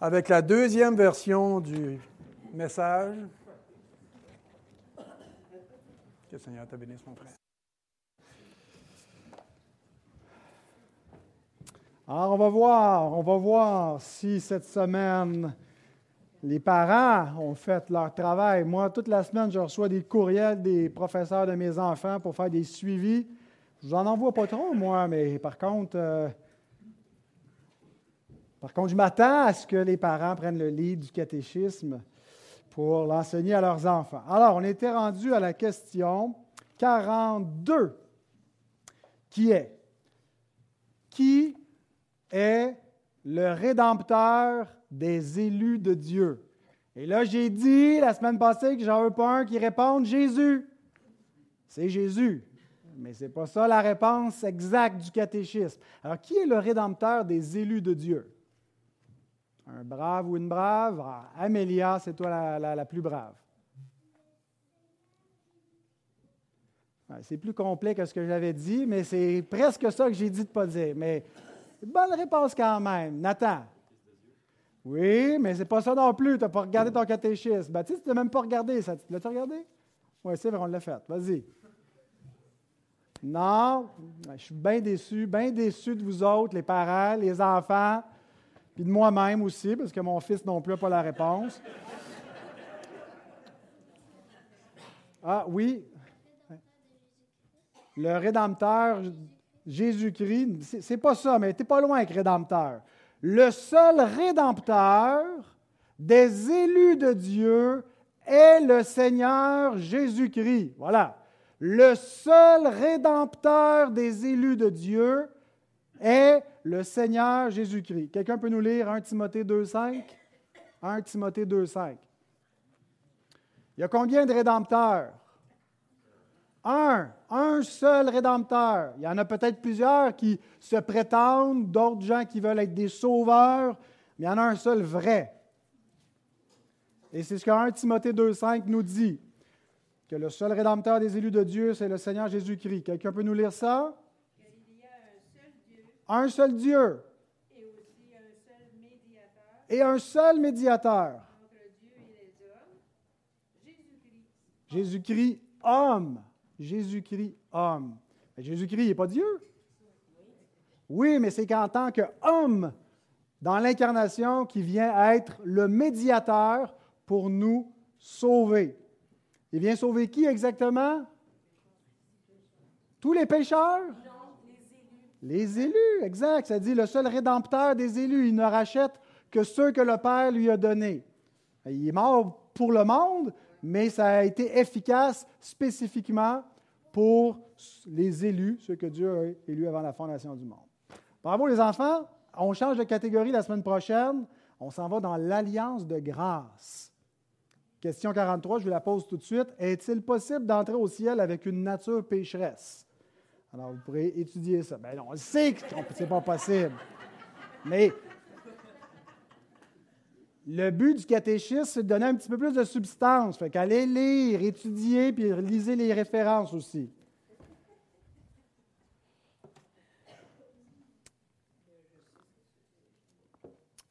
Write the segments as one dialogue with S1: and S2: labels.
S1: avec la deuxième version du message. Que le Seigneur te bénisse, mon frère. Alors, on va voir, on va voir si cette semaine, les parents ont fait leur travail. Moi, toute la semaine, je reçois des courriels des professeurs de mes enfants pour faire des suivis. Je n'en envoie pas trop, moi, mais par contre, euh, par contre, je m'attends à ce que les parents prennent le lit du catéchisme pour l'enseigner à leurs enfants. Alors, on était rendu à la question 42, qui est Qui est le rédempteur des élus de Dieu? Et là, j'ai dit la semaine passée que j'en veux pas un qui réponde Jésus. C'est Jésus. Mais ce n'est pas ça la réponse exacte du catéchisme. Alors, qui est le rédempteur des élus de Dieu? Un brave ou une brave? Ah, Amélia, c'est toi la, plus brave. C'est plus complet que ce que j'avais dit, mais c'est presque ça que j'ai dit de ne pas dire. Mais bonne réponse quand même. Nathan. Oui, mais c'est pas ça non plus. Tu n'as pas regardé ton catéchisme. Baptiste, tu n'as même pas regardé ça. L'as-tu regardé? Oui, c'est vrai, on l'a fait. Vas-y. Non, je suis bien déçu, bien déçu de vous autres, les parents, les enfants. Puis de moi-même aussi, parce que mon fils non plus n'a pas la réponse. Ah oui. Le Rédempteur, Jésus-Christ, c'est pas ça, mais t'es pas loin avec Rédempteur. Le seul Rédempteur des élus de Dieu est le Seigneur Jésus-Christ. Voilà. Le seul Rédempteur des élus de Dieu est le Seigneur Jésus-Christ. Quelqu'un peut nous lire 1 Timothée 2.5? 1 Timothée 2.5. Il y a combien de rédempteurs? Un, un seul rédempteur. Il y en a peut-être plusieurs qui se prétendent, d'autres gens qui veulent être des sauveurs, mais il y en a un seul vrai. Et c'est ce que 1 Timothée 2.5 nous dit, que le seul rédempteur des élus de Dieu, c'est le Seigneur Jésus-Christ. Quelqu'un peut nous lire ça? Un seul Dieu. Et un seul médiateur. Et un seul médiateur. Jésus-Christ. Homme. Jésus-Christ, homme. Jésus-Christ, n'est pas Dieu. Oui, mais c'est qu'en tant qu'homme, dans l'incarnation, qui vient être le médiateur pour nous sauver. Il vient sauver qui exactement? Tous les pécheurs? Les élus, exact. Ça dit le seul rédempteur des élus. Il ne rachète que ceux que le Père lui a donnés. Il est mort pour le monde, mais ça a été efficace spécifiquement pour les élus, ceux que Dieu a élus avant la fondation du monde. Bravo les enfants. On change de catégorie la semaine prochaine. On s'en va dans l'alliance de grâce. Question 43, je vous la pose tout de suite. Est-il possible d'entrer au ciel avec une nature pécheresse? Alors, vous pourrez étudier ça. Bien, on sait que ce n'est pas possible. Mais le but du catéchisme, c'est de donner un petit peu plus de substance. Fait qu'allez lire, étudier, puis lisez les références aussi.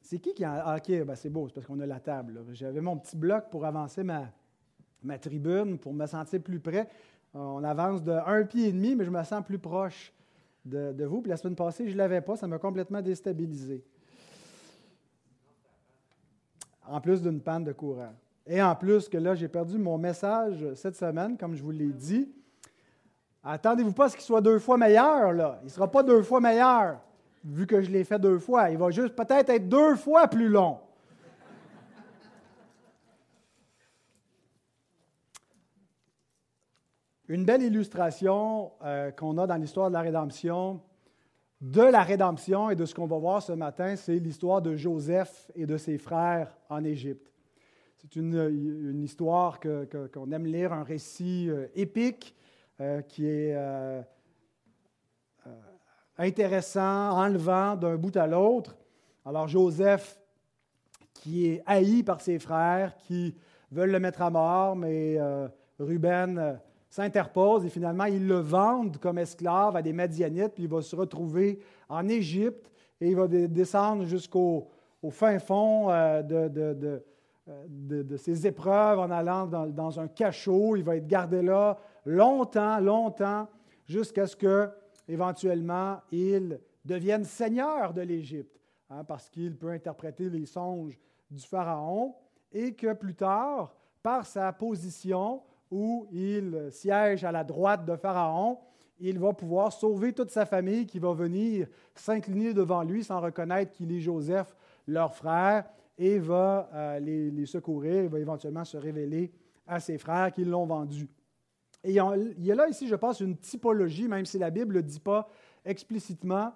S1: C'est qui qui a. Ah, OK, ben c'est beau, c'est parce qu'on a la table. J'avais mon petit bloc pour avancer ma, ma tribune, pour me sentir plus près. On avance de un pied et demi, mais je me sens plus proche de, vous. Puis la semaine passée, je ne l'avais pas, ça m'a complètement déstabilisé. En plus d'une panne de courant. Et en plus que là, j'ai perdu mon message cette semaine, comme je vous l'ai dit. Attendez-vous pas à ce qu'il soit deux fois meilleur, là. Il ne sera pas deux fois meilleur, vu que je l'ai fait deux fois. Il va juste peut-être être deux fois plus long. Une belle illustration euh, qu'on a dans l'histoire de la rédemption, de la rédemption et de ce qu'on va voir ce matin, c'est l'histoire de Joseph et de ses frères en Égypte. C'est une, histoire qu'on aime lire, un récit euh, épique euh, qui est intéressant, enlevant d'un bout à l'autre. Alors Joseph, qui est haï par ses frères, qui veulent le mettre à mort, mais Ruben s'interpose et finalement, ils le vendent comme esclave à des Madianites, puis il va se retrouver en Égypte et il va descendre jusqu'au au fin fond euh, de, de, ses épreuves en allant dans, dans, un cachot. Il va être gardé là longtemps, longtemps, jusqu'à ce que, éventuellement, il devienne seigneur de l'Égypte, hein, parce qu'il peut interpréter les songes du Pharaon, et que plus tard, par sa position où il siège à la droite de Pharaon, il va pouvoir sauver toute sa famille qui va venir s'incliner devant lui sans reconnaître qu'il est Joseph, leur frère, et va euh, les, secourir. Il va éventuellement se révéler à ses frères qui l'ont vendu. Et il y a là ici, je pense, une typologie, même si la Bible ne dit pas explicitement,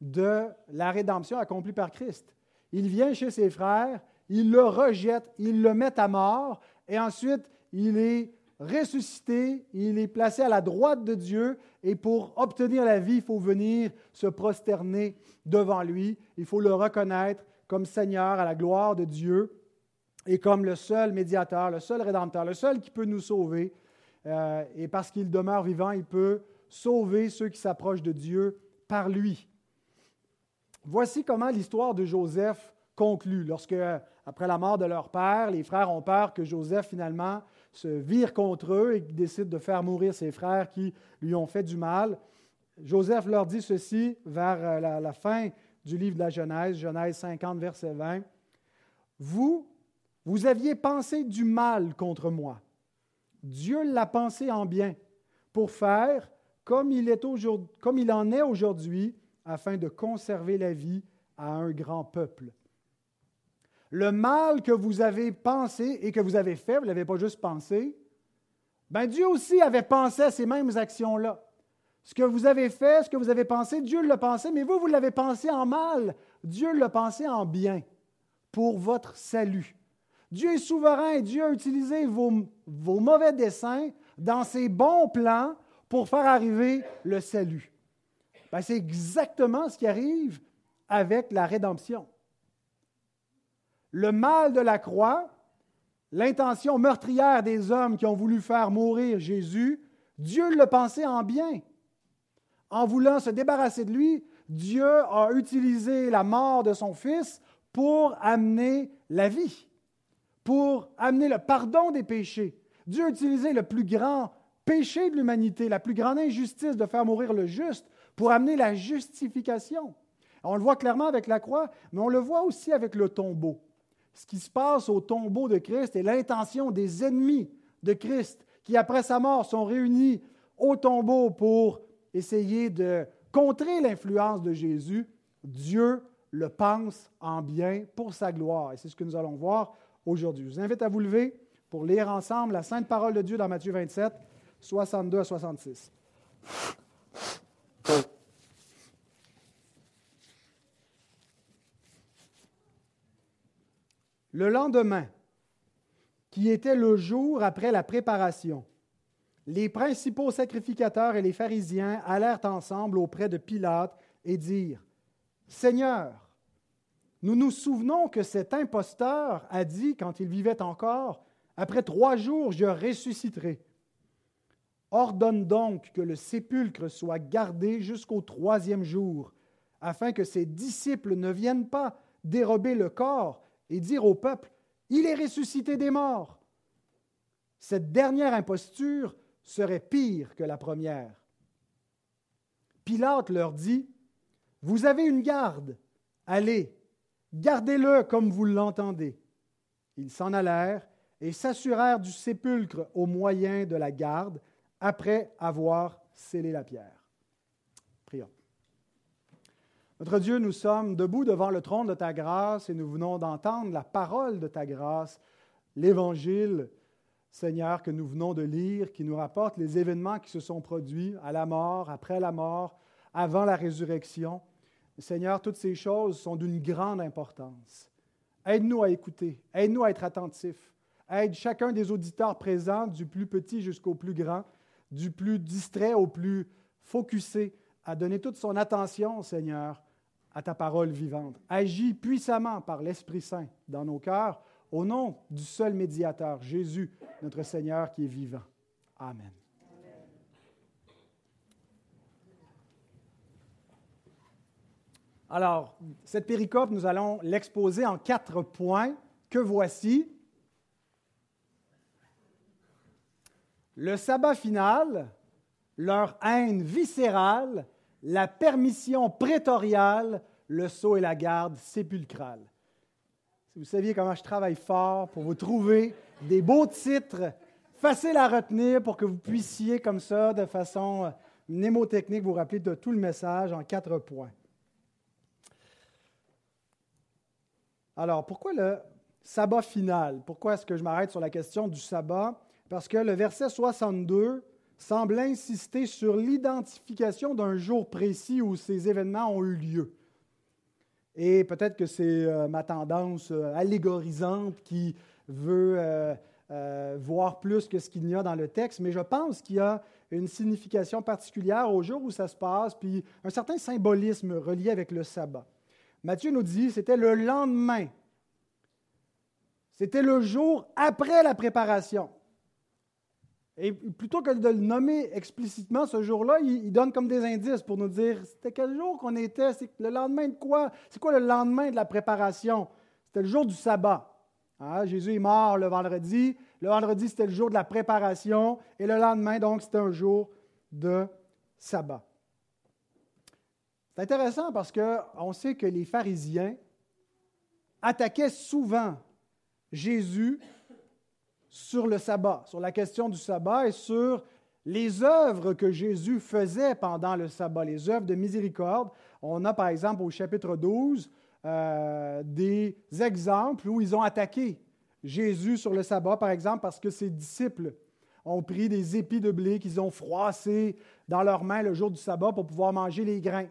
S1: de la rédemption accomplie par Christ. Il vient chez ses frères, il le rejette, il le met à mort, et ensuite il est ressuscité, il est placé à la droite de Dieu, et pour obtenir la vie, il faut venir se prosterner devant lui, il faut le reconnaître comme Seigneur à la gloire de Dieu et comme le seul médiateur, le seul rédempteur, le seul qui peut nous sauver. Euh, et parce qu'il demeure vivant, il peut sauver ceux qui s'approchent de Dieu par lui. Voici comment l'histoire de Joseph conclut. Lorsque, après la mort de leur père, les frères ont peur que Joseph finalement se vire contre eux et décide de faire mourir ses frères qui lui ont fait du mal. Joseph leur dit ceci vers euh, la, fin du livre de la Genèse, Genèse 50, verset 20. Vous, vous aviez pensé du mal contre moi. Dieu l'a pensé en bien pour faire comme il en est aujourd'hui afin de conserver la vie à un grand peuple. Le mal que vous avez pensé et que vous avez fait, vous ne l'avez pas juste pensé, ben Dieu aussi avait pensé à ces mêmes actions-là. Ce que vous avez fait, ce que vous avez pensé, Dieu l'a pensé, mais vous, vous l'avez pensé en mal. Dieu l'a pensé en bien pour votre salut. Dieu est souverain et Dieu a utilisé vos, mauvais desseins dans ses bons plans pour faire arriver le salut. Ben, c'est exactement ce qui arrive avec la rédemption. Le mal de la croix, l'intention meurtrière des hommes qui ont voulu faire mourir Jésus, Dieu l'a pensé en bien. En voulant se débarrasser de lui, Dieu a utilisé la mort de son Fils pour amener la vie, pour amener le pardon des péchés. Dieu a utilisé le plus grand péché de l'humanité, la plus grande injustice de faire mourir le juste pour amener la justification. On le voit clairement avec la croix, mais on le voit aussi avec le tombeau. Ce qui se passe au tombeau de Christ est l'intention des ennemis de Christ qui, après sa mort, sont réunis au tombeau pour essayer de contrer l'influence de Jésus. Dieu le pense en bien pour sa gloire. Et c'est ce que nous allons voir aujourd'hui. Je vous invite à vous lever pour lire ensemble la sainte parole de Dieu dans Matthieu 27, 62 à 66. Le lendemain, qui était le jour après la préparation, les principaux sacrificateurs et les pharisiens allèrent ensemble auprès de Pilate et dirent, Seigneur, nous nous souvenons que cet imposteur a dit, quand il vivait encore, Après trois jours, je ressusciterai. Ordonne donc que le sépulcre soit gardé jusqu'au troisième jour, afin que ses disciples ne viennent pas dérober le corps et dire au peuple, Il est ressuscité des morts. Cette dernière imposture serait pire que la première. Pilate leur dit, Vous avez une garde, allez, gardez-le comme vous l'entendez. Ils s'en allèrent et s'assurèrent du sépulcre au moyen de la garde, après avoir scellé la pierre. Notre Dieu, nous sommes debout devant le trône de ta grâce et nous venons d'entendre la parole de ta grâce, l'Évangile, Seigneur, que nous venons de lire, qui nous rapporte les événements qui se sont produits à la mort, après la mort, avant la résurrection. Seigneur, toutes ces choses sont d'une grande importance. Aide-nous à écouter, aide-nous à être attentifs, aide chacun des auditeurs présents, du plus petit jusqu'au plus grand, du plus distrait au plus focusé, à donner toute son attention, Seigneur, à ta parole vivante. Agis puissamment par l'Esprit Saint dans nos cœurs, au nom du seul médiateur, Jésus, notre Seigneur qui est vivant. Amen. Alors, cette péricope, nous allons l'exposer en quatre points que voici? Le sabbat final, leur haine viscérale, la permission prétoriale, le sceau et la garde sépulcrale. Si vous saviez comment je travaille fort pour vous trouver des beaux titres faciles à retenir pour que vous puissiez, comme ça, de façon mnémotechnique, vous rappeler de tout le message en quatre points. Alors, pourquoi le sabbat final? Pourquoi est-ce que je m'arrête sur la question du sabbat? Parce que le verset 62 semble insister sur l'identification d'un jour précis où ces événements ont eu lieu. Et peut-être que c'est euh, ma tendance euh, allégorisante qui veut euh, voir plus que ce qu'il y a dans le texte, mais je pense qu'il y a une signification particulière au jour où ça se passe, puis un certain symbolisme relié avec le sabbat. Matthieu nous dit, c'était le lendemain. C'était le jour après la préparation. Et plutôt que de le nommer explicitement ce jour-là, il, donne comme des indices pour nous dire c'était quel jour qu'on était, c'est le lendemain de quoi? C'est quoi le lendemain de la préparation? C'était le jour du sabbat. Hein, Jésus est mort le vendredi. Le vendredi, c'était le jour de la préparation. Et le lendemain, donc, c'était un jour de sabbat. C'est intéressant parce qu'on sait que les pharisiens attaquaient souvent Jésus sur le sabbat, sur la question du sabbat et sur les œuvres que Jésus faisait pendant le sabbat, les œuvres de miséricorde. On a par exemple au chapitre 12 euh, des exemples où ils ont attaqué Jésus sur le sabbat, par exemple, parce que ses disciples ont pris des épis de blé qu'ils ont froissés dans leurs mains le jour du sabbat pour pouvoir manger les grains.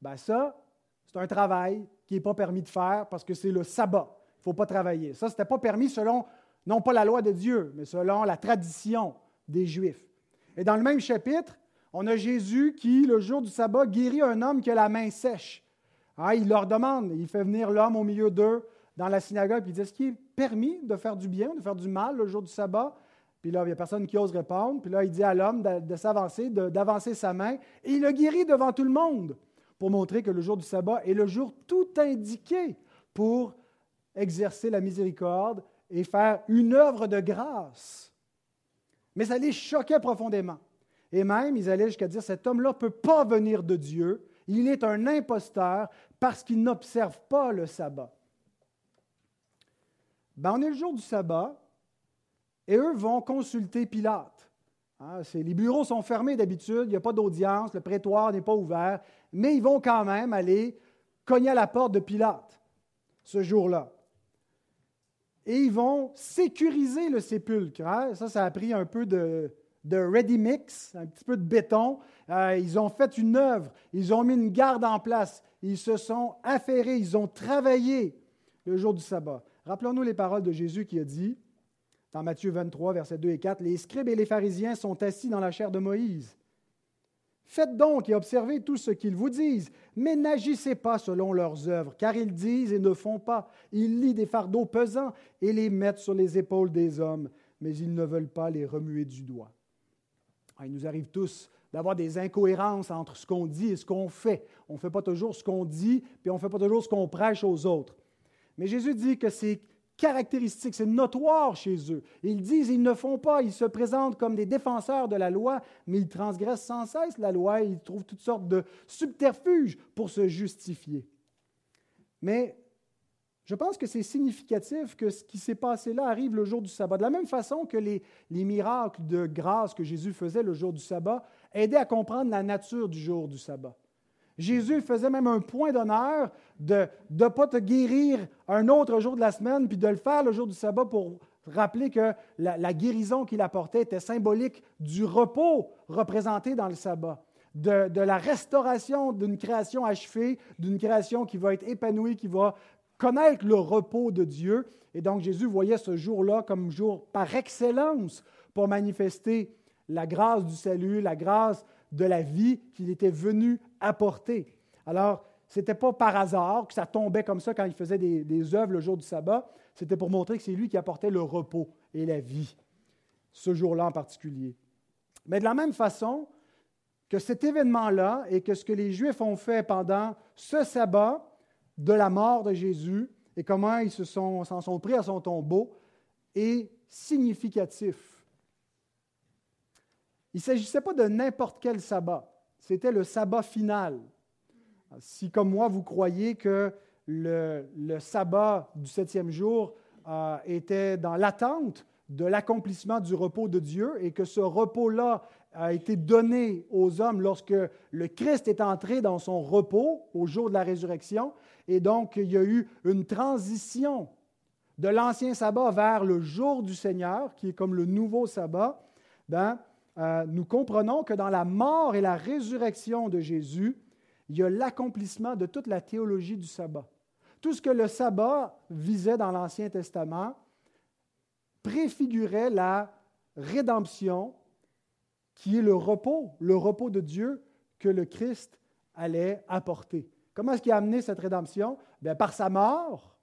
S1: Ben ça, c'est un travail qui n'est pas permis de faire parce que c'est le sabbat. Il ne faut pas travailler. Ça, ce n'était pas permis selon, non pas la loi de Dieu, mais selon la tradition des Juifs. Et dans le même chapitre, on a Jésus qui, le jour du sabbat, guérit un homme qui a la main sèche. Ah, il leur demande, il fait venir l'homme au milieu d'eux dans la synagogue, puis il dit Est-ce qu'il est permis de faire du bien, de faire du mal le jour du sabbat? Puis là, il n'y a personne qui ose répondre. Puis là, il dit à l'homme de, s'avancer, d'avancer sa main. Et il le guérit devant tout le monde pour montrer que le jour du sabbat est le jour tout indiqué pour exercer la miséricorde et faire une œuvre de grâce. Mais ça les choquait profondément. Et même, ils allaient jusqu'à dire, cet homme-là ne peut pas venir de Dieu, il est un imposteur parce qu'il n'observe pas le sabbat. Ben, on est le jour du sabbat, et eux vont consulter Pilate. Hein, les bureaux sont fermés d'habitude, il n'y a pas d'audience, le prétoire n'est pas ouvert, mais ils vont quand même aller cogner à la porte de Pilate ce jour-là. Et ils vont sécuriser le sépulcre. Hein. Ça, ça a pris un peu de, ready mix, un petit peu de béton. Euh, ils ont fait une œuvre, ils ont mis une garde en place, ils se sont affairés, ils ont travaillé le jour du sabbat. Rappelons-nous les paroles de Jésus qui a dit, dans Matthieu 23, versets 2 et 4, Les scribes et les pharisiens sont assis dans la chair de Moïse. Faites donc et observez tout ce qu'ils vous disent, mais n'agissez pas selon leurs œuvres, car ils disent et ne font pas. Ils lient des fardeaux pesants et les mettent sur les épaules des hommes, mais ils ne veulent pas les remuer du doigt. Ah, il nous arrive tous d'avoir des incohérences entre ce qu'on dit et ce qu'on fait. On ne fait pas toujours ce qu'on dit, puis on ne fait pas toujours ce qu'on prêche aux autres. Mais Jésus dit que c'est caractéristique, c'est notoire chez eux. Ils disent, ils ne font pas, ils se présentent comme des défenseurs de la loi, mais ils transgressent sans cesse la loi et ils trouvent toutes sortes de subterfuges pour se justifier. Mais je pense que c'est significatif que ce qui s'est passé là arrive le jour du sabbat. De la même façon que les, les miracles de grâce que Jésus faisait le jour du sabbat aidaient à comprendre la nature du jour du sabbat. Jésus faisait même un point d'honneur de ne pas te guérir un autre jour de la semaine, puis de le faire le jour du sabbat pour rappeler que la, guérison qu'il apportait était symbolique du repos représenté dans le sabbat, de, de la restauration d'une création achevée, d'une création qui va être épanouie, qui va connaître le repos de Dieu. Et donc Jésus voyait ce jour-là comme jour par excellence pour manifester la grâce du salut, la grâce de la vie qu'il était venu apporter. Alors, ce n'était pas par hasard que ça tombait comme ça quand il faisait des, des œuvres le jour du sabbat. C'était pour montrer que c'est lui qui apportait le repos et la vie, ce jour-là en particulier. Mais de la même façon que cet événement-là et que ce que les Juifs ont fait pendant ce sabbat de la mort de Jésus et comment ils se sont, s'en sont pris à son tombeau est significatif. Il ne s'agissait pas de n'importe quel sabbat, c'était le sabbat final. Si, comme moi, vous croyez que le, sabbat du septième jour euh, était dans l'attente de l'accomplissement du repos de Dieu et que ce repos-là a été donné aux hommes lorsque le Christ est entré dans son repos au jour de la résurrection. Et donc, il y a eu une transition de l'ancien sabbat vers le jour du Seigneur, qui est comme le nouveau sabbat. Ben, euh, nous comprenons que dans la mort et la résurrection de Jésus, il y a l'accomplissement de toute la théologie du sabbat. Tout ce que le sabbat visait dans l'Ancien Testament préfigurait la rédemption qui est le repos, le repos de Dieu que le Christ allait apporter. Comment est-ce qu'il a amené cette rédemption? Bien, par sa mort,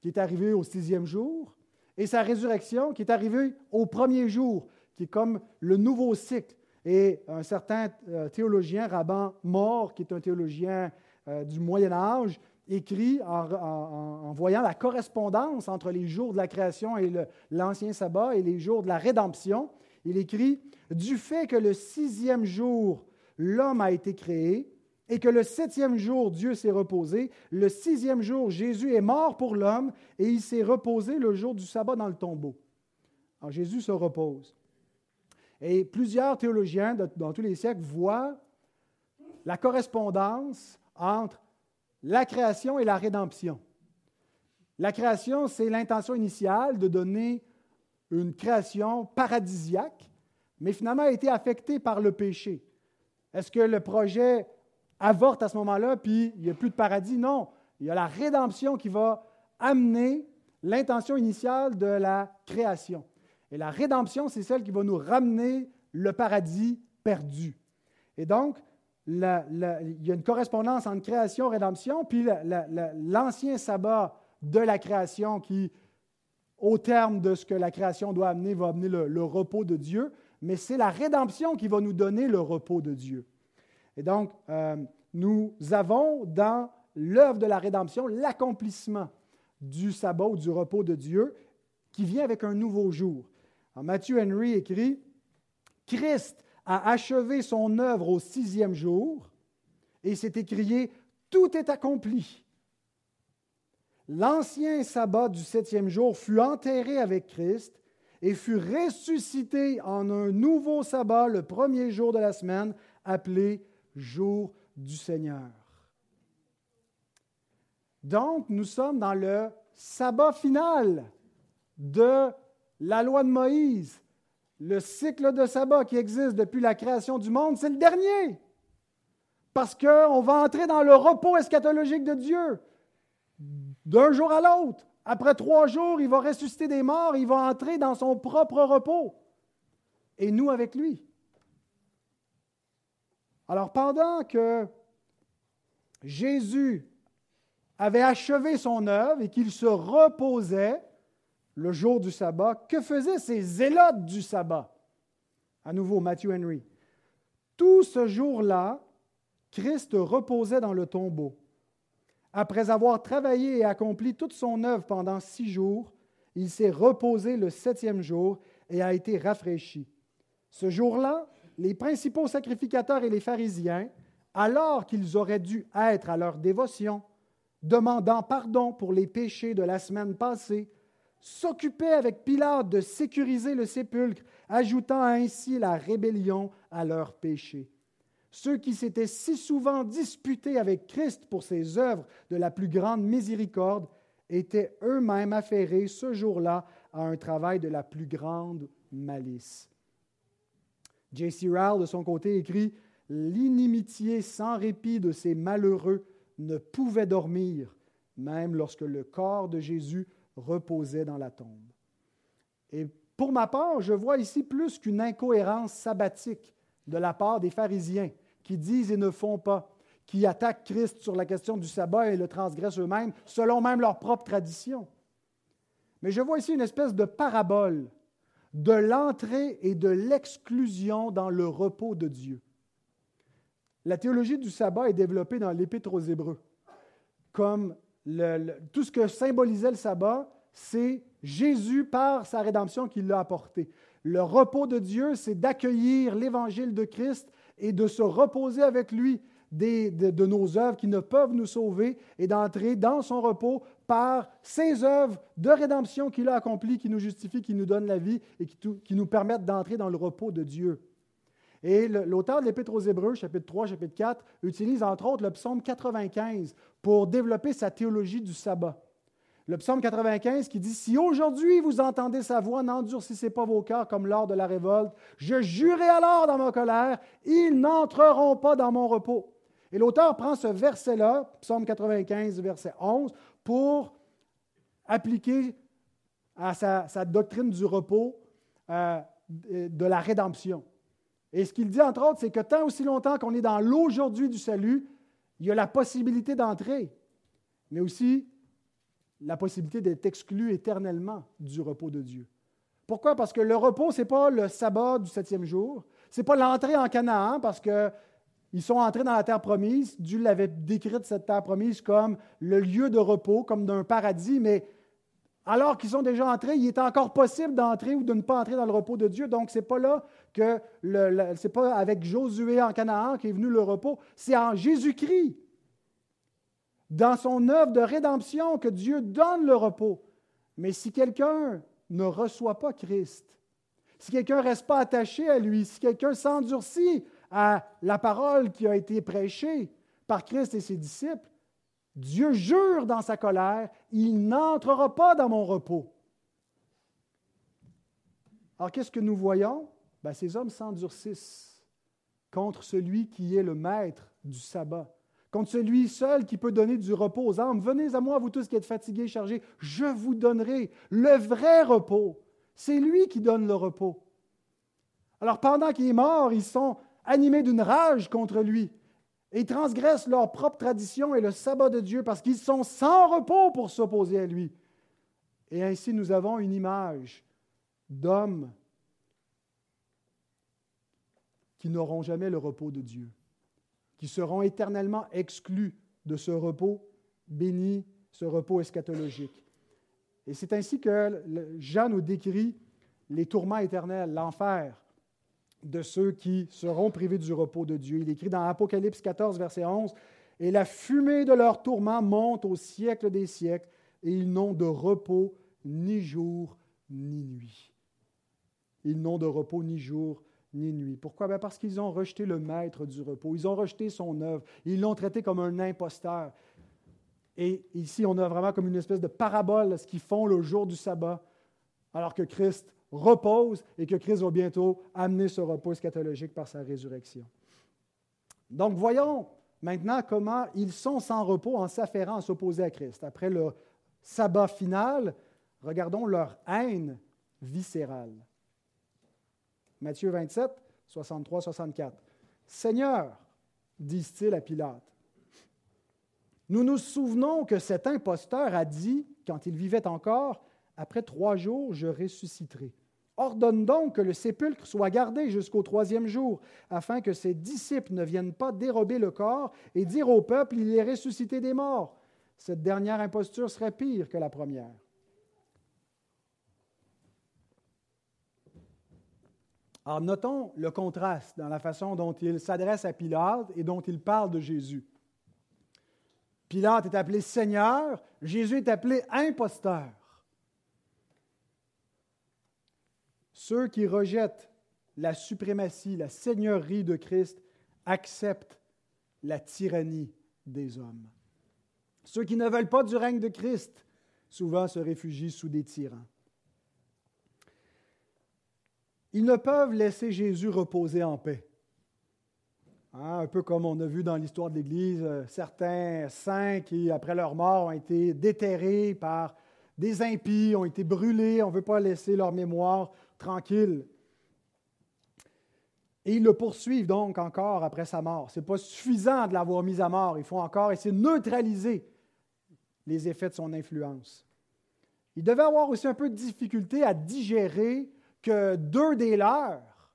S1: qui est arrivée au sixième jour, et sa résurrection, qui est arrivée au premier jour, qui est comme le nouveau cycle. Et un certain euh, théologien, Rabbin Mort, qui est un théologien euh, du Moyen Âge, écrit en, voyant la correspondance entre les jours de la création et l'ancien sabbat et les jours de la rédemption. Il écrit, du fait que le sixième jour, l'homme a été créé, et que le septième jour, Dieu s'est reposé, le sixième jour, Jésus est mort pour l'homme, et il s'est reposé le jour du sabbat dans le tombeau. Alors Jésus se repose. Et plusieurs théologiens dans tous les siècles voient la correspondance entre la création et la rédemption. La création, c'est l'intention initiale de donner une création paradisiaque, mais finalement a été affectée par le péché. Est-ce que le projet avorte à ce moment-là, puis il n'y a plus de paradis? Non. Il y a la rédemption qui va amener l'intention initiale de la création. Et la rédemption, c'est celle qui va nous ramener le paradis perdu. Et donc, il y a une correspondance entre création et rédemption, puis l'ancien sabbat de la création qui, au terme de ce que la création doit amener, va amener le, repos de Dieu, mais c'est la rédemption qui va nous donner le repos de Dieu. Et donc, euh, nous avons dans l'œuvre de la rédemption l'accomplissement du sabbat ou du repos de Dieu qui vient avec un nouveau jour. Matthew Henry écrit Christ a achevé son œuvre au sixième jour et s'est écrié Tout est accompli. L'ancien sabbat du septième jour fut enterré avec Christ et fut ressuscité en un nouveau sabbat le premier jour de la semaine, appelé jour du Seigneur. Donc, nous sommes dans le sabbat final de la loi de Moïse, le cycle de sabbat qui existe depuis la création du monde, c'est le dernier. Parce qu'on va entrer dans le repos eschatologique de Dieu d'un jour à l'autre. Après trois jours, il va ressusciter des morts, il va entrer dans son propre repos. Et nous avec lui. Alors pendant que Jésus avait achevé son œuvre et qu'il se reposait, le jour du sabbat, que faisaient ces zélotes du sabbat? À nouveau, Matthew Henry. Tout ce jour-là, Christ reposait dans le tombeau. Après avoir travaillé et accompli toute son œuvre pendant six jours, il s'est reposé le septième jour et a été rafraîchi. Ce jour-là, les principaux sacrificateurs et les pharisiens, alors qu'ils auraient dû être à leur dévotion, demandant pardon pour les péchés de la semaine passée, s'occupaient avec Pilate de sécuriser le sépulcre, ajoutant ainsi la rébellion à leur péché. Ceux qui s'étaient si souvent disputés avec Christ pour ses œuvres de la plus grande miséricorde étaient eux-mêmes affairés ce jour-là à un travail de la plus grande malice. J.C. Rowell, de son côté, écrit L'inimitié sans répit de ces malheureux ne pouvait dormir, même lorsque le corps de Jésus reposait dans la tombe. Et pour ma part, je vois ici plus qu'une incohérence sabbatique de la part des pharisiens qui disent et ne font pas, qui attaquent Christ sur la question du sabbat et le transgressent eux-mêmes, selon même leur propre tradition. Mais je vois ici une espèce de parabole de l'entrée et de l'exclusion dans le repos de Dieu. la théologie du sabbat est développée dans l'Épître aux Hébreux. Comme tout ce que symbolisait le sabbat, c'est Jésus par sa rédemption qui l'a apporté. Le repos de Dieu, c'est d'accueillir l'évangile de Christ et de se reposer avec lui de, nos œuvres qui ne peuvent nous sauver et d'entrer dans son repos par ses œuvres de rédemption qu'il a accomplies, qui nous justifient, qui nous donnent la vie et qui nous permettent d'entrer dans le repos de Dieu. Et l'auteur de l'Épître aux Hébreux, chapitre 3, chapitre 4, utilise entre autres le psaume 95 pour développer sa théologie du sabbat. Le psaume 95 qui dit Si aujourd'hui vous entendez sa voix, n'endurcissez pas vos cœurs comme lors de la révolte. Je jurai alors dans ma colère, ils n'entreront pas dans mon repos. Et l'auteur prend ce verset-là, psaume 95, verset 11, pour appliquer à sa, doctrine du repos euh, de la rédemption. Et ce qu'il dit, entre autres, c'est que tant aussi longtemps qu'on est dans l'aujourd'hui du salut, il y a la possibilité d'entrer, mais aussi la possibilité d'être exclu éternellement du repos de Dieu. Pourquoi? Parce que le repos, ce n'est pas le sabbat du septième jour, ce n'est pas l'entrée en Canaan, parce qu'ils sont entrés dans la terre promise. Dieu l'avait décrite, cette terre promise, comme le lieu de repos, comme d'un paradis, mais alors qu'ils sont déjà entrés, il est encore possible d'entrer ou de ne pas entrer dans le repos de Dieu. Donc, ce n'est pas là que ce n'est pas avec Josué en Canaan qui est venu le repos, c'est en Jésus-Christ, dans son œuvre de rédemption, que Dieu donne le repos. Mais si quelqu'un ne reçoit pas Christ, si quelqu'un ne reste pas attaché à lui, si quelqu'un s'endurcit à la parole qui a été prêchée par Christ et ses disciples, Dieu jure dans sa colère, il n'entrera pas dans mon repos. Alors qu'est-ce que nous voyons? Ben, ces hommes s'endurcissent contre celui qui est le maître du sabbat, contre celui seul qui peut donner du repos aux âmes. Venez à moi, vous tous qui êtes fatigués chargés, je vous donnerai le vrai repos. C'est lui qui donne le repos. Alors pendant qu'il est mort, ils sont animés d'une rage contre lui et transgressent leur propre tradition et le sabbat de Dieu parce qu'ils sont sans repos pour s'opposer à lui. Et ainsi, nous avons une image d'hommes qui n'auront jamais le repos de Dieu, qui seront éternellement exclus de ce repos béni, ce repos eschatologique. Et c'est ainsi que Jean nous décrit les tourments éternels, l'enfer, de ceux qui seront privés du repos de Dieu. Il écrit dans Apocalypse 14, verset 11, Et la fumée de leur tourment monte au siècle des siècles, et ils n'ont de repos ni jour ni nuit. Ils n'ont de repos ni jour ni nuit. Pourquoi? Ben, parce qu'ils ont rejeté le maître du repos. Ils ont rejeté son œuvre. Ils l'ont traité comme un imposteur. Et ici, on a vraiment comme une espèce de parabole ce qu'ils font le jour du sabbat, alors que Christ repose et que Christ va bientôt amener ce repos eschatologique par sa résurrection. Donc voyons maintenant comment ils sont sans repos en s'affairant à s'opposer à Christ. Après le sabbat final, regardons leur haine viscérale. Matthieu 27, 63, 64. Seigneur, disent-ils à Pilate, nous nous souvenons que cet imposteur a dit, quand il vivait encore, après trois jours, je ressusciterai. Ordonne donc que le sépulcre soit gardé jusqu'au troisième jour, afin que ses disciples ne viennent pas dérober le corps et dire au peuple, il est ressuscité des morts. Cette dernière imposture serait pire que la première. Alors notons le contraste dans la façon dont il s'adresse à Pilate et dont il parle de Jésus. Pilate est appelé Seigneur, Jésus est appelé imposteur. Ceux qui rejettent la suprématie, la seigneurie de Christ, acceptent la tyrannie des hommes. Ceux qui ne veulent pas du règne de Christ, souvent se réfugient sous des tyrans. Ils ne peuvent laisser Jésus reposer en paix. Hein, un peu comme on a vu dans l'histoire de l'Église, euh, certains saints qui, après leur mort, ont été déterrés par des impies, ont été brûlés, on ne veut pas laisser leur mémoire tranquille. Et ils le poursuivent donc encore après sa mort. Ce n'est pas suffisant de l'avoir mis à mort. Il faut encore essayer de neutraliser les effets de son influence. Il devait avoir aussi un peu de difficulté à digérer que deux des leurs,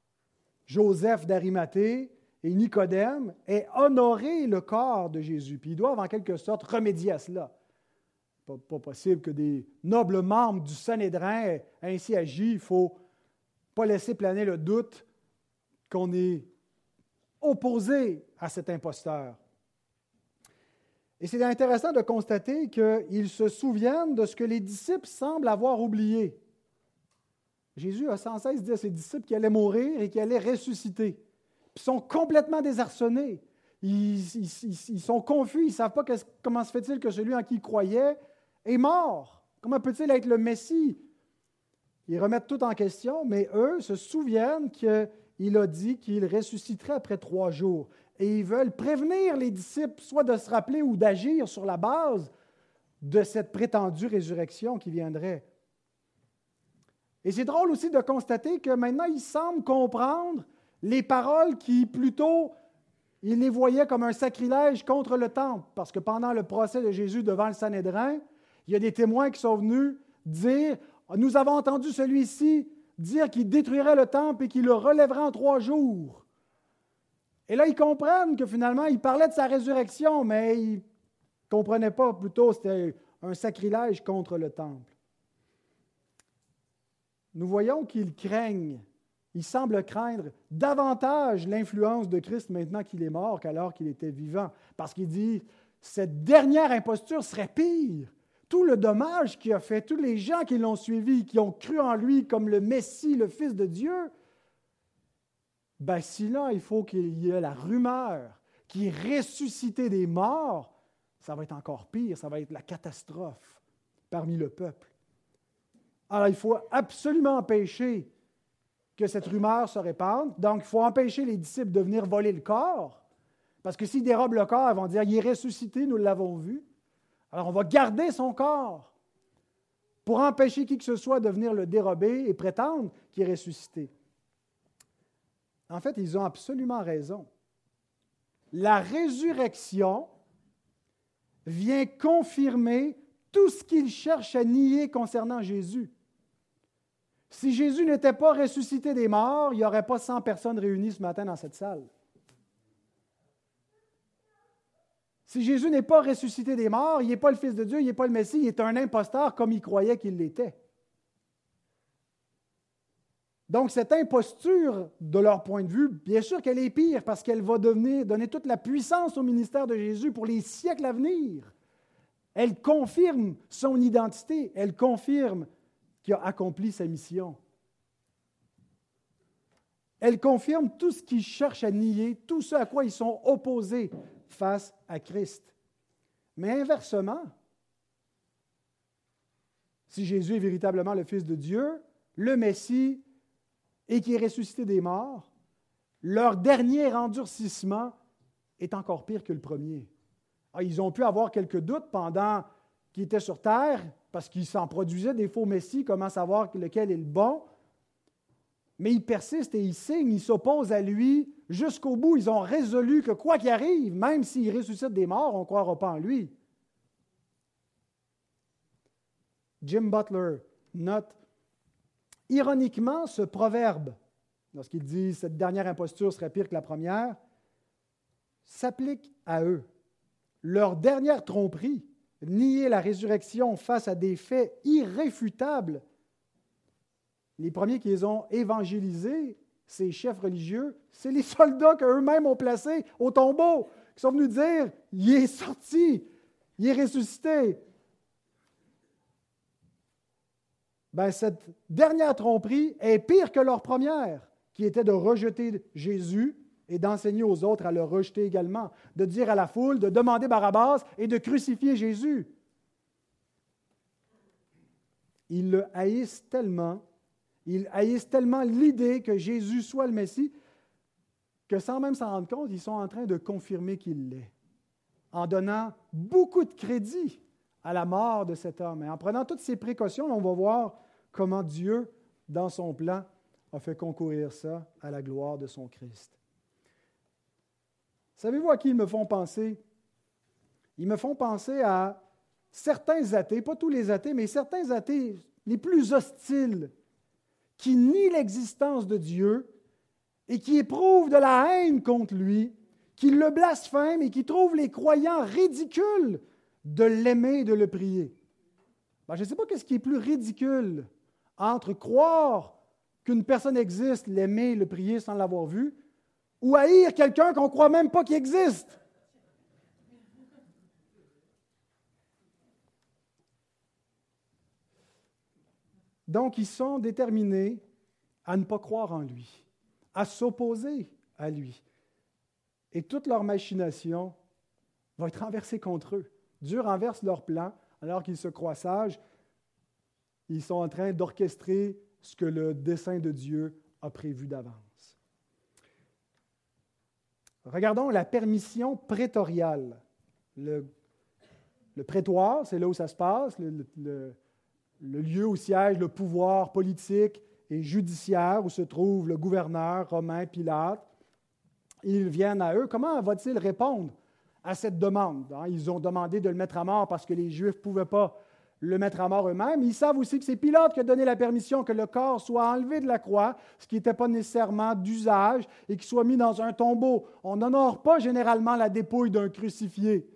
S1: Joseph d'Arimathée et Nicodème aient honoré le corps de Jésus. Puis ils doivent en quelque sorte remédier à cela. Pas, pas possible que des nobles membres du Sanhédrin aient ainsi agi. Il faut pas laisser planer le doute qu'on est opposé à cet imposteur. Et c'est intéressant de constater qu'ils se souviennent de ce que les disciples semblent avoir oublié. Jésus a sans cesse dit à ses disciples qu'il allait mourir et qu'il allait ressusciter. ils sont complètement désarçonnés. Ils, sont confus. Ils ne savent pas comment se fait-il que celui en qui ils croyaient est mort? Comment peut-il être le Messie? Ils remettent tout en question, mais eux se souviennent qu'il a dit qu'il ressusciterait après trois jours et ils veulent prévenir les disciples, soit de se rappeler ou d'agir sur la base de cette prétendue résurrection qui viendrait. Et c'est drôle aussi de constater que maintenant, ils semblent comprendre les paroles qui, plutôt, ils les voyaient comme un sacrilège contre le temple, parce que pendant le procès de Jésus devant le Sanhédrin, il y a des témoins qui sont venus dire, nous avons entendu celui-ci dire qu'il détruirait le temple et qu'il le relèverait en trois jours. Et là, ils comprennent que finalement, il parlait de sa résurrection, mais ils ne comprenaient pas plutôt, c'était un sacrilège contre le temple. Nous voyons qu'ils craignent, ils semblent craindre davantage l'influence de Christ maintenant qu'il est mort qu'alors qu'il était vivant, parce qu'il dit, cette dernière imposture serait pire. Tout le dommage qu'il a fait, tous les gens qui l'ont suivi, qui ont cru en lui comme le Messie, le Fils de Dieu, ben, si là, il faut qu'il y ait la rumeur qui est ressuscité des morts, ça va être encore pire, ça va être la catastrophe parmi le peuple. Alors, il faut absolument empêcher que cette rumeur se répande. Donc, il faut empêcher les disciples de venir voler le corps, parce que s'ils dérobent le corps, ils vont dire, il est ressuscité, nous l'avons vu. Alors, on va garder son corps pour empêcher qui que ce soit de venir le dérober et prétendre qu'il est ressuscité. En fait, ils ont absolument raison. La résurrection vient confirmer tout ce qu'ils cherchent à nier concernant Jésus. Si Jésus n'était pas ressuscité des morts, il n'y aurait pas 100 personnes réunies ce matin dans cette salle. Si Jésus n'est pas ressuscité des morts, il n'est pas le Fils de Dieu, il n'est pas le Messie, il est un imposteur comme il croyait qu'il l'était. Donc, cette imposture, de leur point de vue, bien sûr qu'elle est pire parce qu'elle va donner toute la puissance au ministère de Jésus pour les siècles à venir. Elle confirme son identité, elle confirme qu'il a accompli sa mission. Elle confirme tout ce qu'ils cherchent à nier, tout ce à quoi ils sont opposés face à Christ. Mais inversement, si Jésus est véritablement le Fils de Dieu, le Messie et qui est ressuscité des morts, leur dernier endurcissement est encore pire que le premier. Ah, ils ont pu avoir quelques doutes pendant qu'ils étaient sur terre, parce qu'ils s'en produisaient des faux messies, comment savoir lequel est le bon. Mais ils persistent et ils signent, ils s'opposent à lui jusqu'au bout. Ils ont résolu que quoi qu'il arrive, même s'il ressuscite des morts, on ne croira pas en lui. Jim Butler note Ironiquement, ce proverbe, lorsqu'il dit cette dernière imposture serait pire que la première, s'applique à eux. Leur dernière tromperie, nier la résurrection face à des faits irréfutables, les premiers qui les ont évangélisés, ces chefs religieux, c'est les soldats qu'eux-mêmes ont placés au tombeau, qui sont venus dire, il est sorti, il est ressuscité. ben, cette dernière tromperie est pire que leur première, qui était de rejeter Jésus et d'enseigner aux autres à le rejeter également, de dire à la foule de demander Barabbas et de crucifier Jésus. Ils le haïssent tellement, ils haïssent tellement l'idée que Jésus soit le Messie, que sans même s'en rendre compte, ils sont en train de confirmer qu'il l'est, en donnant beaucoup de crédit à la mort de cet homme. Et en prenant toutes ces précautions, on va voir comment Dieu, dans son plan, a fait concourir ça à la gloire de son Christ. Savez-vous à qui ils me font penser? Ils me font penser à certains athées, pas tous les athées, mais certains athées les plus hostiles, qui nient l'existence de Dieu et qui éprouve de la haine contre lui, qui le blasphème et qui trouve les croyants ridicules de l'aimer et de le prier. Ben, je ne sais pas qu'est-ce qui est plus ridicule entre croire qu'une personne existe, l'aimer, le prier sans l'avoir vu, ou haïr quelqu'un qu'on ne croit même pas qu'il existe. Donc, ils sont déterminés à ne pas croire en lui, à s'opposer à lui. Et toute leur machination va être renversée contre eux. Dieu renverse leur plan alors qu'ils se croient sages. Ils sont en train d'orchestrer ce que le dessein de Dieu a prévu d'avance. Regardons la permission prétoriale. Le, prétoire, c'est là où ça se passe, lieu où siège le pouvoir politique et judiciaire, où se trouve le gouverneur romain Pilate. Ils viennent à eux. Comment va-t-il répondre à cette demande? Hein? Ils ont demandé de le mettre à mort parce que les Juifs ne pouvaient pas le mettre à mort eux-mêmes. Ils savent aussi que c'est Pilate qui a donné la permission que le corps soit enlevé de la croix, ce qui n'était pas nécessairement d'usage, et qu'il soit mis dans un tombeau. On n'honore pas généralement la dépouille d'un crucifié.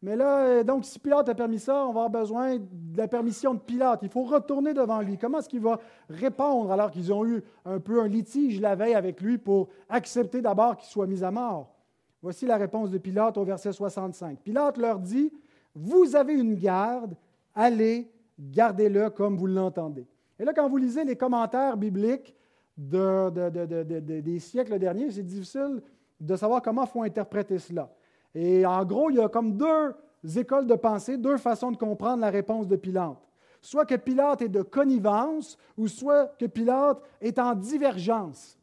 S1: Mais là, euh, donc, si Pilate a permis ça, on va avoir besoin de la permission de Pilate. Il faut retourner devant lui. Comment est-ce qu'il va répondre alors qu'ils ont eu un peu un litige la veille avec lui pour accepter d'abord qu'il soit mis à mort? Voici la réponse de Pilate au verset 65. Pilate leur dit, Vous avez une garde, allez, gardez-le comme vous l'entendez. Et là, quand vous lisez les commentaires bibliques des siècles derniers, c'est difficile de savoir comment il faut interpréter cela. Et en gros, il y a comme deux écoles de pensée, deux façons de comprendre la réponse de Pilate. Soit que Pilate est de connivence, ou soit que Pilate est en divergence.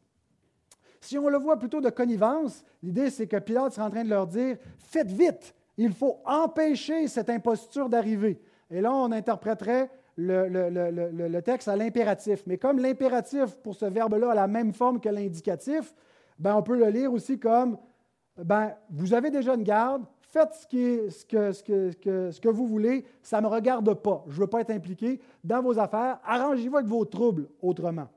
S1: Si on le voit plutôt de connivence, l'idée c'est que Pilate serait en train de leur dire Faites vite, il faut empêcher cette imposture d'arriver. Et là, on interpréterait le, le texte à l'impératif. Mais comme l'impératif pour ce verbe-là a la même forme que l'indicatif, ben on peut le lire aussi comme ben, vous avez déjà une garde, faites ce, que, vous voulez, ça ne me regarde pas. Je ne veux pas être impliqué dans vos affaires. Arrangez-vous avec vos troubles autrement.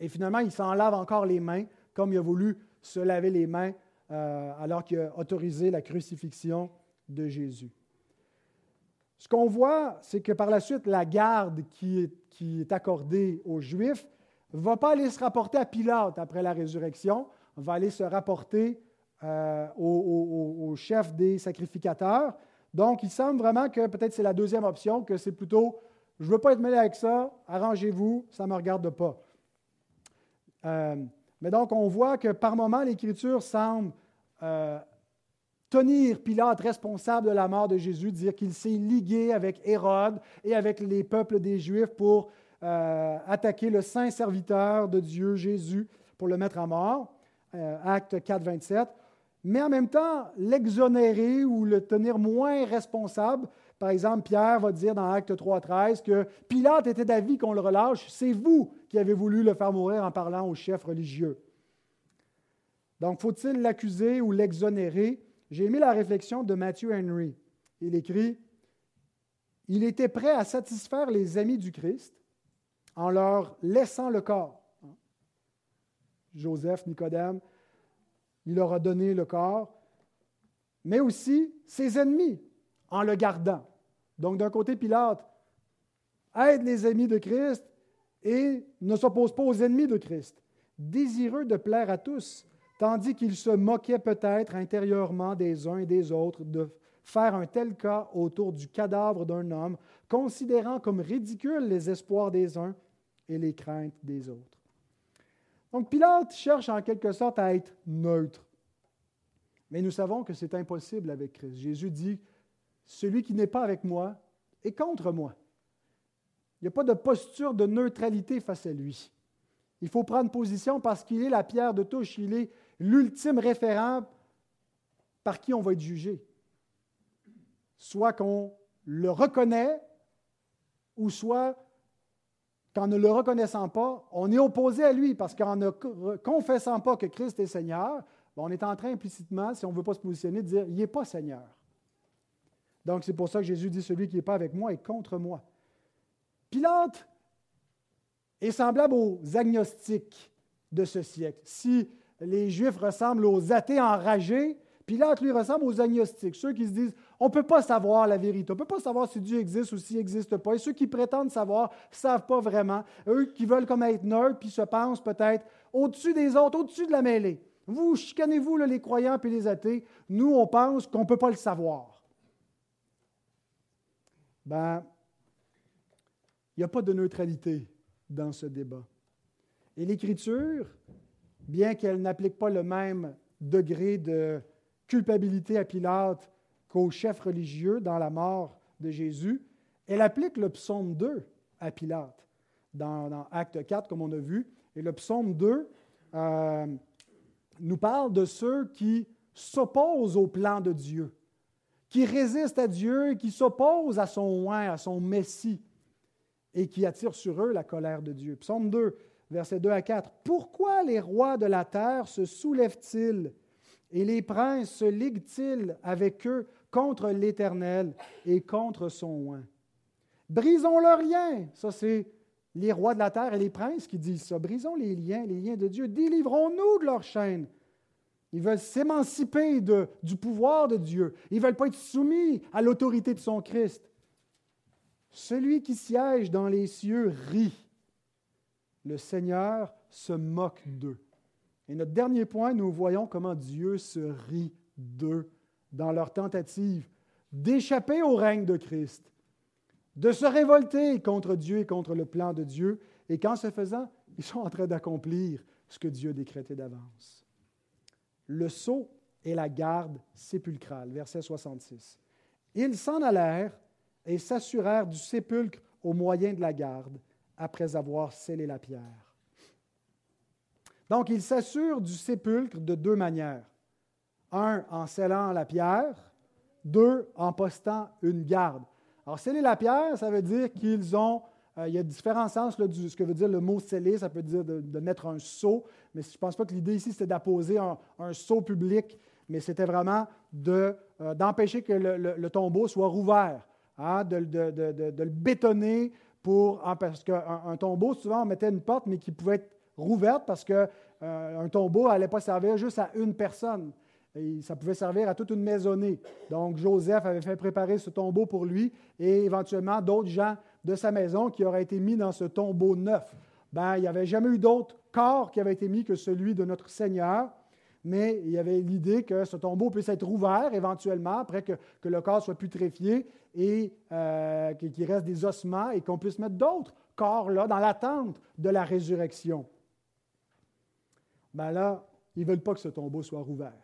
S1: Et finalement, il s'en lave encore les mains, comme il a voulu se laver les mains euh, alors qu'il a autorisé la crucifixion de Jésus. Ce qu'on voit, c'est que par la suite, la garde qui est, qui est accordée aux Juifs ne va pas aller se rapporter à Pilate après la résurrection, va aller se rapporter euh, au, chef des sacrificateurs. Donc, il semble vraiment que peut-être c'est la deuxième option, que c'est plutôt je ne veux pas être mêlé avec ça, arrangez-vous, ça ne me regarde pas. Euh, mais donc, on voit que par moments, l'Écriture semble euh, tenir Pilate responsable de la mort de Jésus, dire qu'il s'est ligué avec Hérode et avec les peuples des Juifs pour attaquer le saint serviteur de Dieu, Jésus, pour le mettre à mort. acte 4, 27 mais en même temps l'exonérer ou le tenir moins responsable. Par exemple, Pierre va dire dans Acte 3.13 que Pilate était d'avis qu'on le relâche, c'est vous qui avez voulu le faire mourir en parlant au chef religieux. Donc, faut-il l'accuser ou l'exonérer? J'ai aimé la réflexion de Matthew Henry. Il écrit Il était prêt à satisfaire les amis du Christ en leur laissant le corps. Joseph, Nicodème, il leur a donné le corps, mais aussi ses ennemis en le gardant. Donc d'un côté, Pilate aide les ennemis de Christ et ne s'oppose pas aux ennemis de Christ, désireux de plaire à tous, tandis qu'il se moquait peut-être intérieurement des uns et des autres de faire un tel cas autour du cadavre d'un homme, considérant comme ridicules les espoirs des uns et les craintes des autres. Donc Pilate cherche en quelque sorte à être neutre. Mais nous savons que c'est impossible avec Christ. Jésus dit, celui qui n'est pas avec moi est contre moi. Il n'y a pas de posture de neutralité face à lui. Il faut prendre position parce qu'il est la pierre de touche, il est l'ultime référent par qui on va être jugé. Soit qu'on le reconnaît, ou soit qu'en ne le reconnaissant pas, on est opposé à lui, parce qu'en ne confessant pas que Christ est Seigneur, ben, on est en train implicitement, si on ne veut pas se positionner, de dire, il n'est pas Seigneur. Donc c'est pour ça que Jésus dit, celui qui n'est pas avec moi est contre moi. Pilate est semblable aux agnostiques de ce siècle. Si les Juifs ressemblent aux athées enragés, Pilate lui ressemble aux agnostiques, ceux qui se disent on ne peut pas savoir la vérité, on ne peut pas savoir si Dieu existe ou s'il n'existe pas. Et ceux qui prétendent savoir ne savent pas vraiment. Eux qui veulent comme être neutres, puis se pensent peut-être au-dessus des autres, au-dessus de la mêlée. Vous, chicanez-vous les croyants et les athées. Nous, on pense qu'on ne peut pas le savoir. Ben, il n'y a pas de neutralité dans ce débat. Et l'Écriture, bien qu'elle n'applique pas le même degré de culpabilité à Pilate qu'au chef religieux dans la mort de Jésus, elle applique le psaume 2 à Pilate dans, Acte 4, comme on a vu. Et le psaume 2 euh, nous parle de ceux qui s'opposent au plan de Dieu, qui résistent à Dieu qui s'opposent à son oint, à son Messie, et qui attirent sur eux la colère de Dieu. Psaume 2, versets 2 à 4. Pourquoi les rois de la terre se soulèvent-ils et les princes se liguent-ils avec eux contre l'Éternel et contre son oint? Brisons leurs liens. Ça, c'est les rois de la terre et les princes qui disent ça. Brisons les liens, les liens de Dieu. Délivrons-nous de leurs chaînes. Ils veulent s'émanciper du pouvoir de Dieu. Ils ne veulent pas être soumis à l'autorité de son Christ. Celui qui siège dans les cieux rit. Le Seigneur se moque d'eux. Et notre dernier point, nous voyons comment Dieu se rit d'eux dans leur tentative d'échapper au règne de Christ, de se révolter contre Dieu et contre le plan de Dieu. Et qu'en se faisant, ils sont en train d'accomplir ce que Dieu décrétait d'avance. Le sceau et la garde sépulcrale, verset 66. Ils s'en allèrent et s'assurèrent du sépulcre au moyen de la garde, après avoir scellé la pierre. Donc, ils s'assurent du sépulcre de deux manières. Un, en scellant la pierre. Deux, en postant une garde. Alors, sceller la pierre, ça veut dire qu'ils ont, euh, il y a différents sens de ce que veut dire le mot sceller. Ça peut dire de, mettre un sceau, mais je ne pense pas que l'idée ici, c'était d'apposer un, sceau public, mais c'était vraiment euh, d'empêcher que le, tombeau soit rouvert, hein, de, le bétonner pour, parce qu'un tombeau, souvent, on mettait une porte, mais qui pouvait être rouverte parce qu'un euh, tombeau n'allait pas servir juste à une personne. Ça pouvait servir à toute une maisonnée. Donc, Joseph avait fait préparer ce tombeau pour lui et éventuellement d'autres gens de sa maison qui auraient été mis dans ce tombeau neuf. Ben, il n'y avait jamais eu d'autre corps qui avait été mis que celui de notre Seigneur, mais il y avait l'idée que ce tombeau puisse être rouvert éventuellement après que, le corps soit putréfié et euh, qu'il reste des ossements et qu'on puisse mettre d'autres corps là dans l'attente de la résurrection. Ben là, ils ne veulent pas que ce tombeau soit rouvert.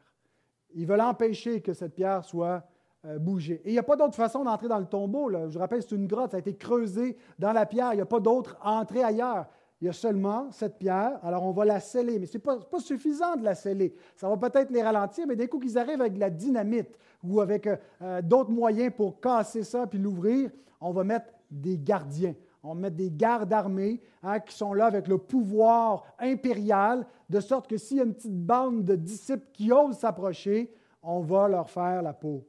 S1: Ils veulent empêcher que cette pierre soit euh, bougée. Et il n'y a pas d'autre façon d'entrer dans le tombeau. Je rappelle, c'est une grotte, ça a été creusé dans la pierre. Il n'y a pas d'autre entrée ailleurs. Il y a seulement cette pierre, alors on va la sceller. Mais ce n'est pas, suffisant de la sceller. Ça va peut-être les ralentir, mais dès coup qu'ils arrivent avec de la dynamite ou avec euh, euh, d'autres moyens pour casser ça puis l'ouvrir, on va mettre des gardiens. On va mettre des gardes armés hein, qui sont là avec le pouvoir impérial, de sorte que s'il y a une petite bande de disciples qui osent s'approcher, on va leur faire la peau.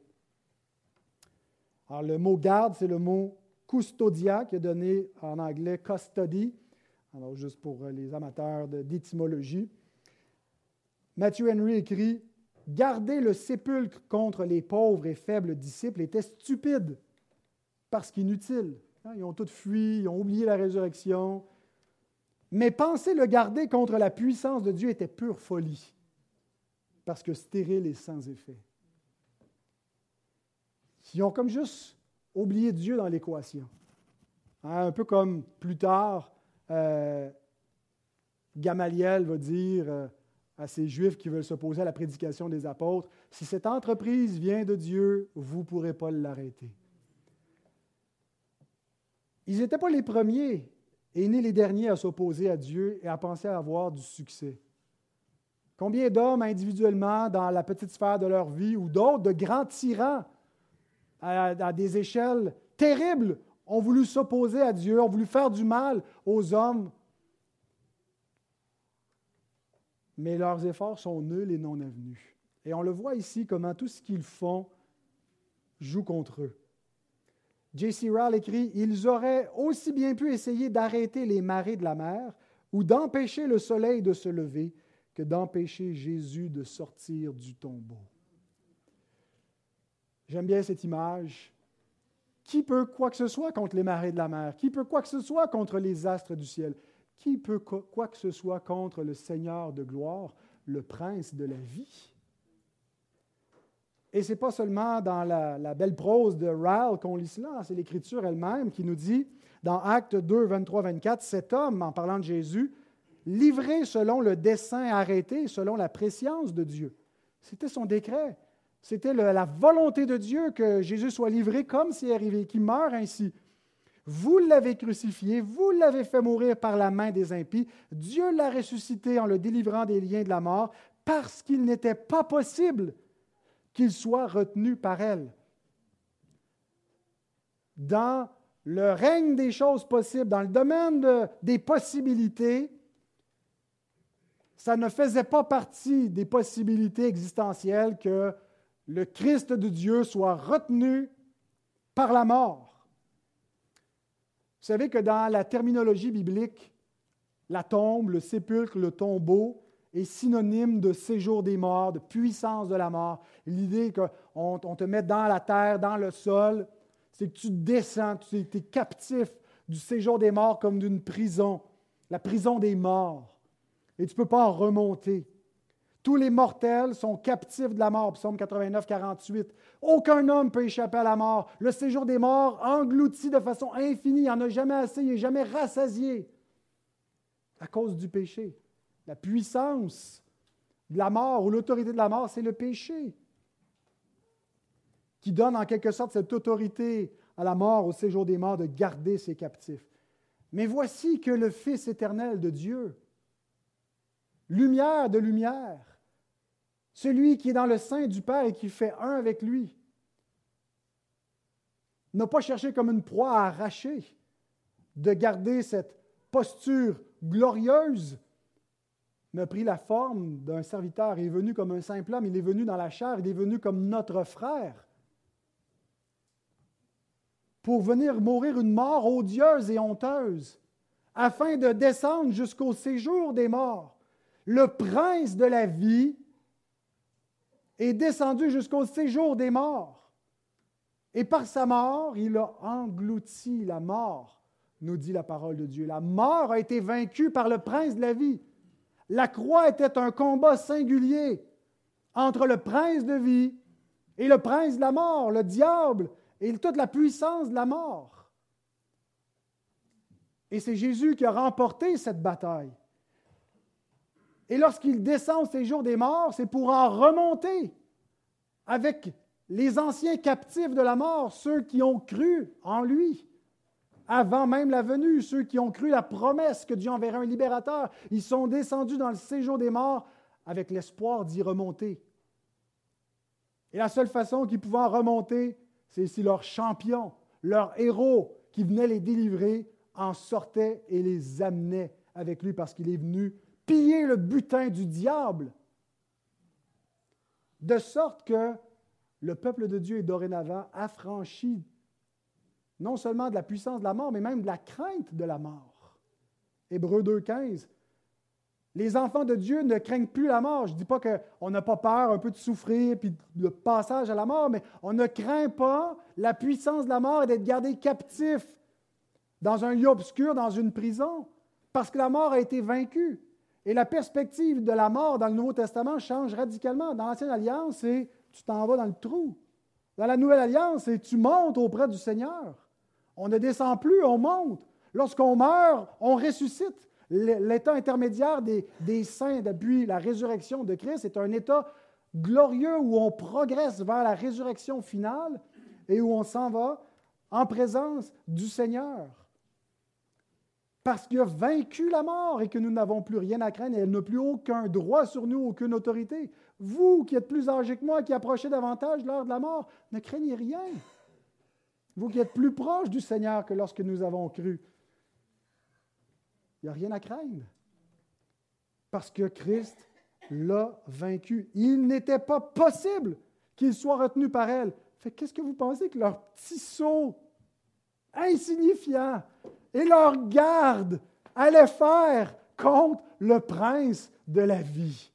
S1: Alors, le mot garde, c'est le mot custodia, qui est donné en anglais custody, alors juste pour euh, les amateurs d'étymologie. Matthew Henry écrit Garder le sépulcre contre les pauvres et faibles disciples était stupide parce qu'inutile. Hein, ils ont tous fui, ils ont oublié la résurrection. Mais penser le garder contre la puissance de Dieu était pure folie, parce que stérile et sans effet. Ils ont comme juste oublié Dieu dans l'équation. Hein, un peu comme plus tard, euh, Gamaliel va dire euh, à ces Juifs qui veulent s'opposer à la prédication des apôtres, si cette entreprise vient de Dieu, vous ne pourrez pas l'arrêter. Ils n'étaient pas les premiers et ni les derniers à s'opposer à Dieu et à penser à avoir du succès. Combien d'hommes individuellement dans la petite sphère de leur vie ou d'autres, de grands tyrans à, des échelles terribles, ont voulu s'opposer à Dieu, ont voulu faire du mal aux hommes, mais leurs efforts sont nuls et non avenus. Et on le voit ici, comment tout ce qu'ils font joue contre eux. J.C. Rall écrit Ils auraient aussi bien pu essayer d'arrêter les marées de la mer ou d'empêcher le soleil de se lever que d'empêcher Jésus de sortir du tombeau. J'aime bien cette image. Qui peut quoi que ce soit contre les marées de la mer? Qui peut quoi que ce soit contre les astres du ciel? Qui peut quoi que ce soit contre le Seigneur de gloire, le prince de la vie? Et ce n'est pas seulement dans la, belle prose de Ryle qu'on lit cela, c'est l'Écriture elle-même qui nous dit, dans Actes 2, 23, 24, cet homme, en parlant de Jésus, livré selon le dessein arrêté, selon la préscience de Dieu. C'était son décret. C'était la volonté de Dieu que Jésus soit livré comme s'il arrivé, qu'il meure ainsi. Vous l'avez crucifié, vous l'avez fait mourir par la main des impies. Dieu l'a ressuscité en le délivrant des liens de la mort parce qu'il n'était pas possible qu'il soit retenu par elle. Dans le règne des choses possibles, dans le domaine des possibilités, ça ne faisait pas partie des possibilités existentielles que le Christ de Dieu soit retenu par la mort. Vous savez que dans la terminologie biblique, la tombe, le sépulcre, le tombeau est synonyme de séjour des morts, de puissance de la mort. L'idée qu'on te met dans la terre, dans le sol, c'est que tu descends, tu es captif du séjour des morts comme d'une prison, la prison des morts. Et tu ne peux pas en remonter. Tous les mortels sont captifs de la mort. Psaume 89, 48. Aucun homme peut échapper à la mort. Le séjour des morts englouti de façon infinie. Il n'y a jamais assez, il n'est jamais rassasié à cause du péché. La puissance de la mort ou l'autorité de la mort, c'est le péché qui donne en quelque sorte cette autorité à la mort, au séjour des morts, de garder ses captifs. Mais voici que le Fils éternel de Dieu, lumière de lumière, celui qui est dans le sein du Père et qui fait un avec lui, n'a pas cherché comme une proie à arracher de garder cette posture glorieuse, a pris la forme d'un serviteur. Il est venu comme un simple homme, il est venu dans la chair, il est venu comme notre frère pour venir mourir une mort odieuse et honteuse, afin de descendre jusqu'au séjour des morts. Le prince de la vie est descendu jusqu'au séjour des morts. Et par sa mort, il a englouti la mort, nous dit la parole de Dieu. La mort a été vaincue par le prince de la vie. La croix était un combat singulier entre le prince de vie et le prince de la mort, le diable, et toute la puissance de la mort. Et c'est Jésus qui a remporté cette bataille. Et lorsqu'il descend au séjour des morts, c'est pour en remonter avec les anciens captifs de la mort, ceux qui ont cru en lui avant même la venue, ceux qui ont cru la promesse que Dieu enverrait un libérateur. Ils sont descendus dans le séjour des morts avec l'espoir d'y remonter. Et la seule façon qu'ils pouvaient en remonter, c'est si leur champion, leur héros qui venait les délivrer, en sortait et les amenait avec lui parce qu'il est venu piller le butin du diable. De sorte que le peuple de Dieu est dorénavant affranchi non seulement de la puissance de la mort, mais même de la crainte de la mort. Hébreu 2.15 les enfants de Dieu ne craignent plus la mort. Je ne dis pas qu'on n'a pas peur un peu de souffrir puis le passage à la mort, mais on ne craint pas la puissance de la mort et d'être gardé captif dans un lieu obscur, dans une prison, parce que la mort a été vaincue. Et la perspective de la mort dans le Nouveau Testament change radicalement. Dans l'Ancienne Alliance, c'est tu t'en vas dans le trou. Dans la Nouvelle Alliance, c'est tu montes auprès du Seigneur. On ne descend plus, on monte. Lorsqu'on meurt, on ressuscite l'état intermédiaire des, saints depuis la résurrection de Christ est un état glorieux où on progresse vers la résurrection finale et où on s'en va en présence du Seigneur. Parce qu'il a vaincu la mort et que nous n'avons plus rien à craindre et elle n'a plus aucun droit sur nous, aucune autorité. Vous qui êtes plus âgés que moi, qui approchez davantage l'heure de la mort, ne craignez rien. Vous qui êtes plus proches du Seigneur que lorsque nous avons cru. Il n'y a rien à craindre. Parce que Christ l'a vaincu. Il n'était pas possible qu'il soit retenu par elle. Fait qu'est-ce que vous pensez que leur petit saut insignifiant et leur garde allaient faire contre le prince de la vie?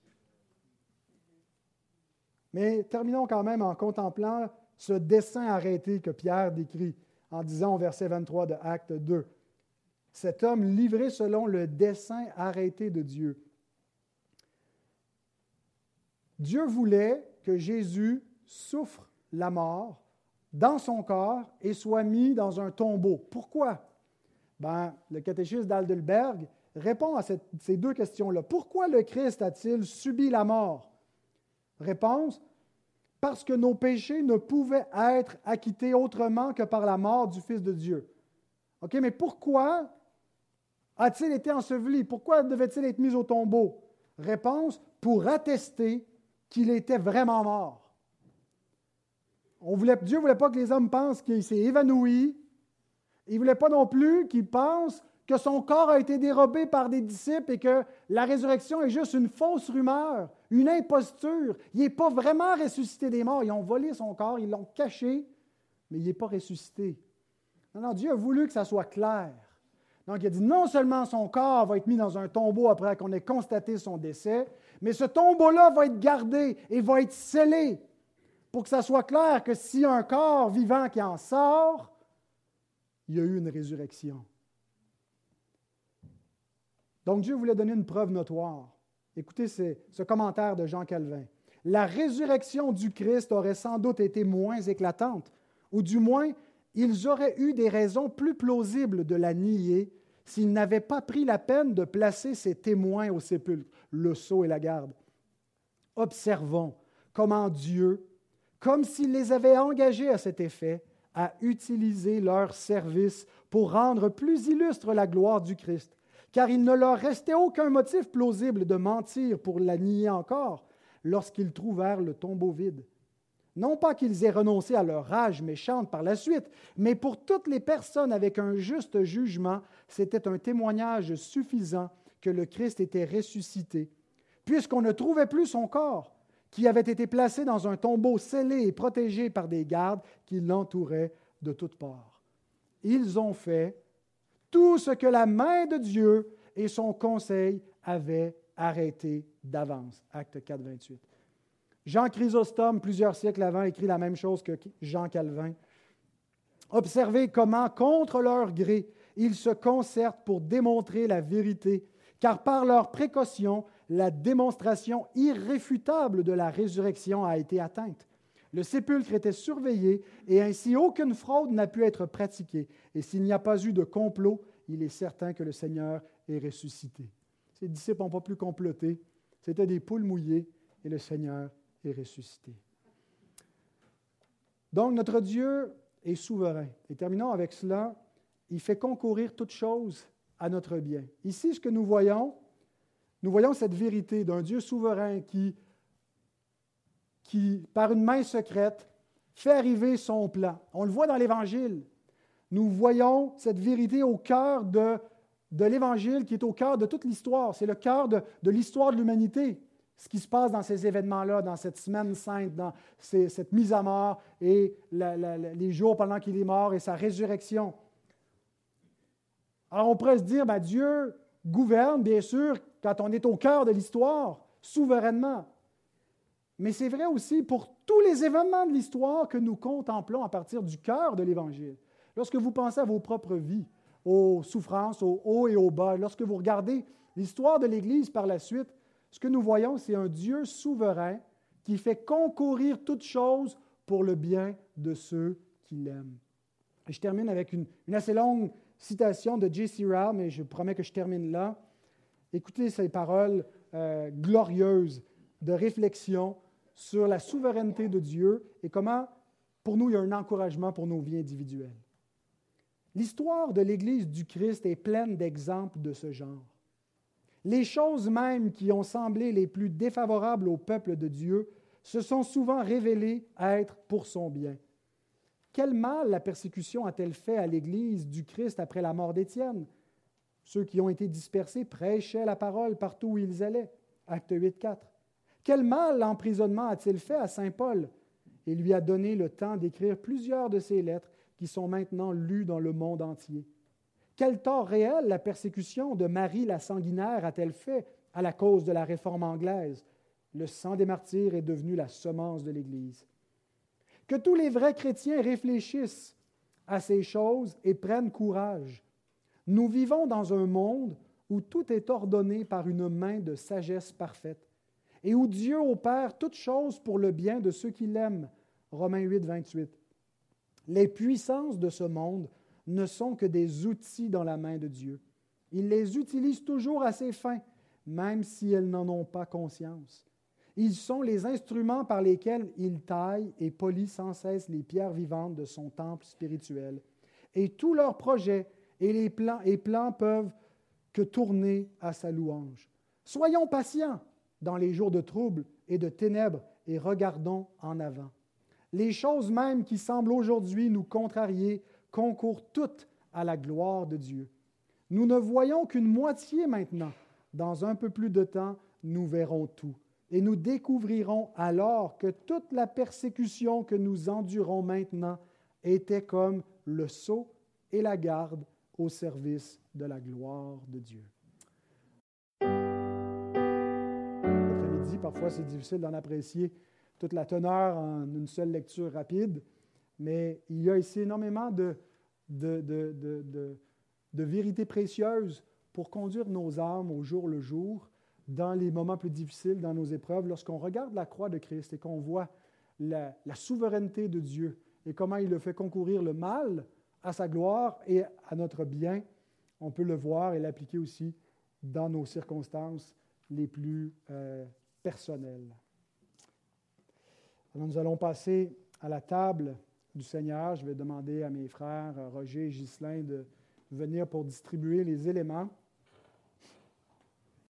S1: Mais terminons quand même en contemplant ce dessin arrêté que Pierre décrit en disant au verset 23 de Acte 2. Cet homme livré selon le dessein arrêté de Dieu. Dieu voulait que Jésus souffre la mort dans son corps et soit mis dans un tombeau. Pourquoi? Ben, le catéchisme d'Aldelberg répond à ces deux questions-là. Pourquoi le Christ a-t-il subi la mort? Réponse, parce que nos péchés ne pouvaient être acquittés autrement que par la mort du Fils de Dieu. OK, mais pourquoi a-t-il été enseveli? Pourquoi devait-il être mis au tombeau? Réponse, pour attester qu'il était vraiment mort. Dieu ne voulait pas que les hommes pensent qu'il s'est évanoui. Il ne voulait pas non plus qu'ils pensent que son corps a été dérobé par des disciples et que la résurrection est juste une fausse rumeur, une imposture. Il n'est pas vraiment ressuscité des morts. Ils ont volé son corps, ils l'ont caché, mais il n'est pas ressuscité. Non, non, Dieu a voulu que ça soit clair. Donc, il a dit non seulement son corps va être mis dans un tombeau après qu'on ait constaté son décès, mais ce tombeau-là va être gardé et va être scellé pour que ça soit clair que si un corps vivant qui en sort, il y a eu une résurrection. Donc Dieu voulait donner une preuve notoire. Écoutez ce commentaire de Jean Calvin. La résurrection du Christ aurait sans doute été moins éclatante, ou du moins ils auraient eu des raisons plus plausibles de la nier s'ils n'avaient pas pris la peine de placer ces témoins au sépulcre, le sceau et la garde. Observons comment Dieu, comme s'il les avait engagés à cet effet, a utilisé leur service pour rendre plus illustre la gloire du Christ, car il ne leur restait aucun motif plausible de mentir pour la nier encore lorsqu'ils trouvèrent le tombeau vide. Non pas qu'ils aient renoncé à leur rage méchante par la suite, mais pour toutes les personnes avec un juste jugement, c'était un témoignage suffisant que le Christ était ressuscité, puisqu'on ne trouvait plus son corps, qui avait été placé dans un tombeau scellé et protégé par des gardes qui l'entouraient de toutes parts. Ils ont fait tout ce que la main de Dieu et son conseil avaient arrêté d'avance. Acte 4, 28. Jean Chrysostome, plusieurs siècles avant, écrit la même chose que Jean Calvin. Observez comment, contre leur gré, ils se concertent pour démontrer la vérité, car par leur précaution, la démonstration irréfutable de la résurrection a été atteinte. Le sépulcre était surveillé et ainsi aucune fraude n'a pu être pratiquée. Et s'il n'y a pas eu de complot, il est certain que le Seigneur est ressuscité. Ses disciples n'ont pas pu comploter. C'était des poules mouillées et le Seigneur ressuscité. Donc, notre Dieu est souverain. Et terminons avec cela. Il fait concourir toutes choses à notre bien. Ici, ce que nous voyons, nous voyons cette vérité d'un Dieu souverain qui, qui, par une main secrète, fait arriver son plan. On le voit dans l'Évangile. Nous voyons cette vérité au cœur de, de l'Évangile qui est au cœur de toute l'histoire. C'est le cœur de, l'histoire de l'humanité ce qui se passe dans ces événements-là, dans cette semaine sainte, dans cette mise à mort et les jours pendant qu'il est mort et sa résurrection. Alors on pourrait se dire, ben, Dieu gouverne, bien sûr, quand on est au cœur de l'histoire, souverainement. Mais c'est vrai aussi pour tous les événements de l'histoire que nous contemplons à partir du cœur de l'Évangile. Lorsque vous pensez à vos propres vies, aux souffrances, aux hauts et aux bas, lorsque vous regardez l'histoire de l'Église par la suite, ce que nous voyons, c'est un Dieu souverain qui fait concourir toutes choses pour le bien de ceux qui l'aiment. Je termine avec une, assez longue citation de J.C. Rao, mais je promets que je termine là. Écoutez ces paroles euh, glorieuses de réflexion sur la souveraineté de Dieu et comment, pour nous, il y a un encouragement pour nos vies individuelles. L'histoire de l'Église du Christ est pleine d'exemples de ce genre. Les choses mêmes qui ont semblé les plus défavorables au peuple de Dieu se sont souvent révélées être pour son bien. Quel mal la persécution a-t-elle fait à l'Église du Christ après la mort d'Étienne? Ceux qui ont été dispersés prêchaient la parole partout où ils allaient. Acte 8, 4. Quel mal l'emprisonnement a-t-il fait à Saint Paul? Il lui a donné le temps d'écrire plusieurs de ses lettres qui sont maintenant lues dans le monde entier. Quel tort réel la persécution de Marie la sanguinaire a-t-elle fait à la cause de la réforme anglaise? Le sang des martyrs est devenu la semence de l'Église. Que tous les vrais chrétiens réfléchissent à ces choses et prennent courage. Nous vivons dans un monde où tout est ordonné par une main de sagesse parfaite et où Dieu opère toutes choses pour le bien de ceux qui l'aiment. Romains 8, 28. Les puissances de ce monde ne sont que des outils dans la main de Dieu. Il les utilise toujours à ses fins, même si elles n'en ont pas conscience. Ils sont les instruments par lesquels il taille et polit sans cesse les pierres vivantes de son temple spirituel. Et tous leurs projets et les plans, et plans peuvent que tourner à sa louange. Soyons patients dans les jours de trouble et de ténèbres et regardons en avant. Les choses mêmes qui semblent aujourd'hui nous contrarier concourent toutes à la gloire de Dieu. Nous ne voyons qu'une moitié maintenant. Dans un peu plus de temps, nous verrons tout. Et nous découvrirons alors que toute la persécution que nous endurons maintenant était comme le sceau et la garde au service de la gloire de Dieu. Parfois c'est difficile d'en apprécier toute la teneur en une seule lecture rapide, mais il y a ici énormément de, de, vérités précieuses pour conduire nos âmes au jour le jour, dans les moments plus difficiles, dans nos épreuves, lorsqu'on regarde la croix de Christ et qu'on voit la, la, souveraineté de Dieu et comment il le fait concourir le mal à sa gloire et à notre bien, on peut le voir et l'appliquer aussi dans nos circonstances les plus euh, personnelles. Alors nous allons passer à la table du Seigneur. Je vais demander à mes frères Roger et Ghislain de venir pour distribuer les éléments.